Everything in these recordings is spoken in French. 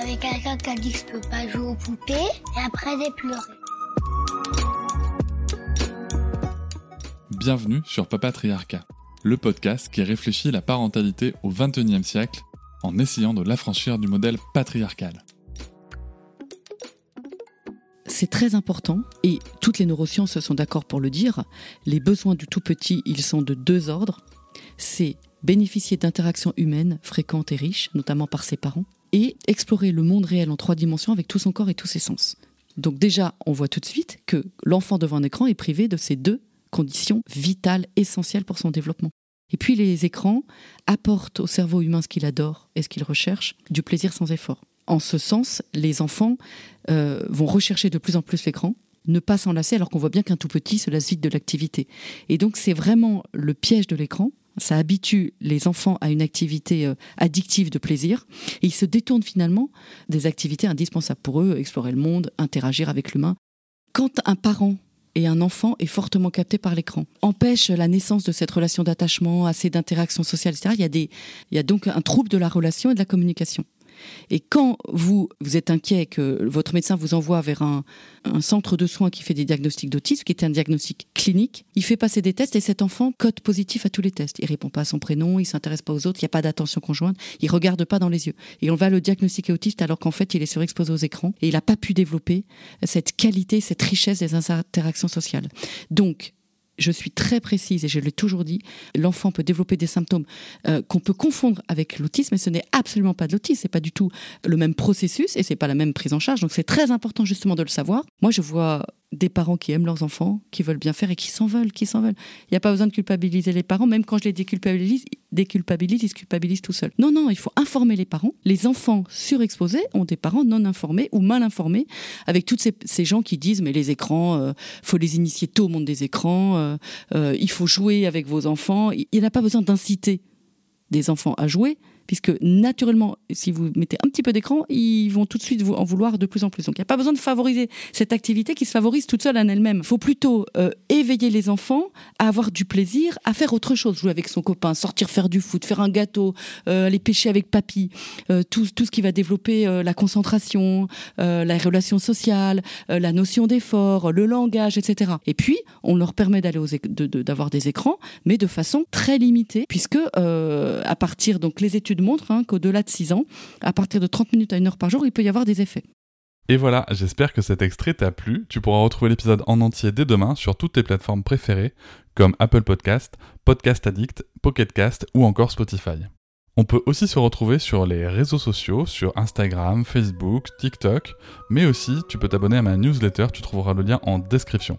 Avec quelqu'un qui a dit que je peux pas jouer aux poupées et après j'ai pleuré. Bienvenue sur Papatriarcat, le podcast qui réfléchit la parentalité au XXIe siècle en essayant de l'affranchir du modèle patriarcal. C'est très important et toutes les neurosciences sont d'accord pour le dire. Les besoins du tout petit, ils sont de deux ordres. C'est bénéficier d'interactions humaines fréquentes et riches, notamment par ses parents, et explorer le monde réel en trois dimensions avec tout son corps et tous ses sens. Donc déjà, on voit tout de suite que l'enfant devant un écran est privé de ces deux conditions vitales, essentielles pour son développement. Et puis les écrans apportent au cerveau humain ce qu'il adore et ce qu'il recherche, du plaisir sans effort. En ce sens, les enfants euh, vont rechercher de plus en plus l'écran, ne pas s'en alors qu'on voit bien qu'un tout petit se lasse vite de l'activité. Et donc c'est vraiment le piège de l'écran. Ça habitue les enfants à une activité euh, addictive de plaisir et ils se détournent finalement des activités indispensables pour eux, explorer le monde, interagir avec l'humain. Quand un parent et un enfant est fortement capté par l'écran. Empêche la naissance de cette relation d'attachement, assez d'interaction sociale, etc. Il y a donc un trouble de la relation et de la communication. Et quand vous, vous êtes inquiet que votre médecin vous envoie vers un, centre de soins qui fait des diagnostics d'autisme, qui est un diagnostic clinique, il fait passer des tests et cet enfant code positif à tous les tests. Il répond pas à son prénom, il s'intéresse pas aux autres, il n'y a pas d'attention conjointe, il regarde pas dans les yeux. Et on va le diagnostiquer autiste alors qu'en fait il est surexposé aux écrans et il n'a pas pu développer cette qualité, cette richesse des interactions sociales. Donc, je suis très précise et je l'ai toujours dit, l'enfant peut développer des symptômes euh, qu'on peut confondre avec l'autisme, mais ce n'est absolument pas de l'autisme, c'est pas du tout le même processus et c'est pas la même prise en charge. Donc c'est très important justement de le savoir. Moi, je vois des parents qui aiment leurs enfants, qui veulent bien faire et qui s'en veulent, qui s'en veulent. Il n'y a pas besoin de culpabiliser les parents, même quand je les déculpabilise, déculpabilise, ils se culpabilisent tout seuls. Non, non, il faut informer les parents. Les enfants surexposés ont des parents non informés ou mal informés, avec toutes ces, gens qui disent mais les écrans, il euh, faut les initier tôt au monde des écrans, euh, euh, il faut jouer avec vos enfants. Il n'y a pas besoin d'inciter des enfants à jouer, puisque naturellement, si vous mettez un petit peu d'écran, ils vont tout de suite vous en vouloir de plus en plus. Donc il n'y a pas besoin de favoriser cette activité qui se favorise toute seule en elle-même. Il faut plutôt euh, éveiller les enfants à avoir du plaisir, à faire autre chose, jouer avec son copain, sortir faire du foot, faire un gâteau, euh, aller pêcher avec papy, euh, tout, ce qui va développer la concentration, la relation sociale, la notion d'effort, le langage, etc. Et puis, on leur permet d'aller d'avoir des écrans, mais de façon très limitée, puisque à partir donc les études montre hein, qu'au-delà de 6 ans, à partir de 30 minutes à 1 heure par jour, il peut y avoir des effets. Et voilà, j'espère que cet extrait t'a plu. Tu pourras retrouver l'épisode en entier dès demain sur toutes tes plateformes préférées, comme Apple Podcast, Podcast Addict, Pocket Cast ou encore Spotify. On peut aussi se retrouver sur les réseaux sociaux, sur Instagram, Facebook, TikTok, mais aussi tu peux t'abonner à ma newsletter, tu trouveras le lien en description.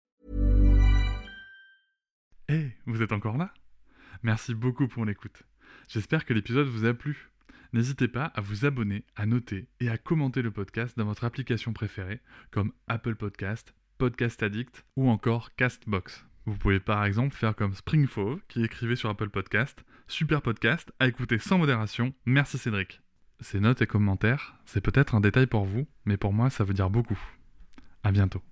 Hey, vous êtes encore là? Merci beaucoup pour l'écoute. J'espère que l'épisode vous a plu. N'hésitez pas à vous abonner, à noter et à commenter le podcast dans votre application préférée, comme Apple Podcast, Podcast Addict ou encore Castbox. Vous pouvez par exemple faire comme Springfove qui écrivait sur Apple Podcast, super podcast à écouter sans modération, merci Cédric. Ces notes et commentaires, c'est peut-être un détail pour vous, mais pour moi ça veut dire beaucoup. À bientôt.